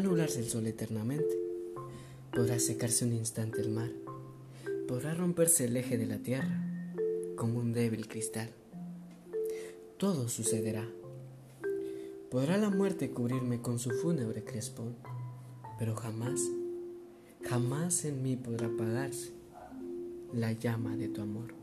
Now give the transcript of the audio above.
nublarse el sol eternamente, podrá secarse un instante el mar, podrá romperse el eje de la tierra como un débil cristal. Todo sucederá. Podrá la muerte cubrirme con su fúnebre crespón, pero jamás, jamás en mí podrá apagarse la llama de tu amor.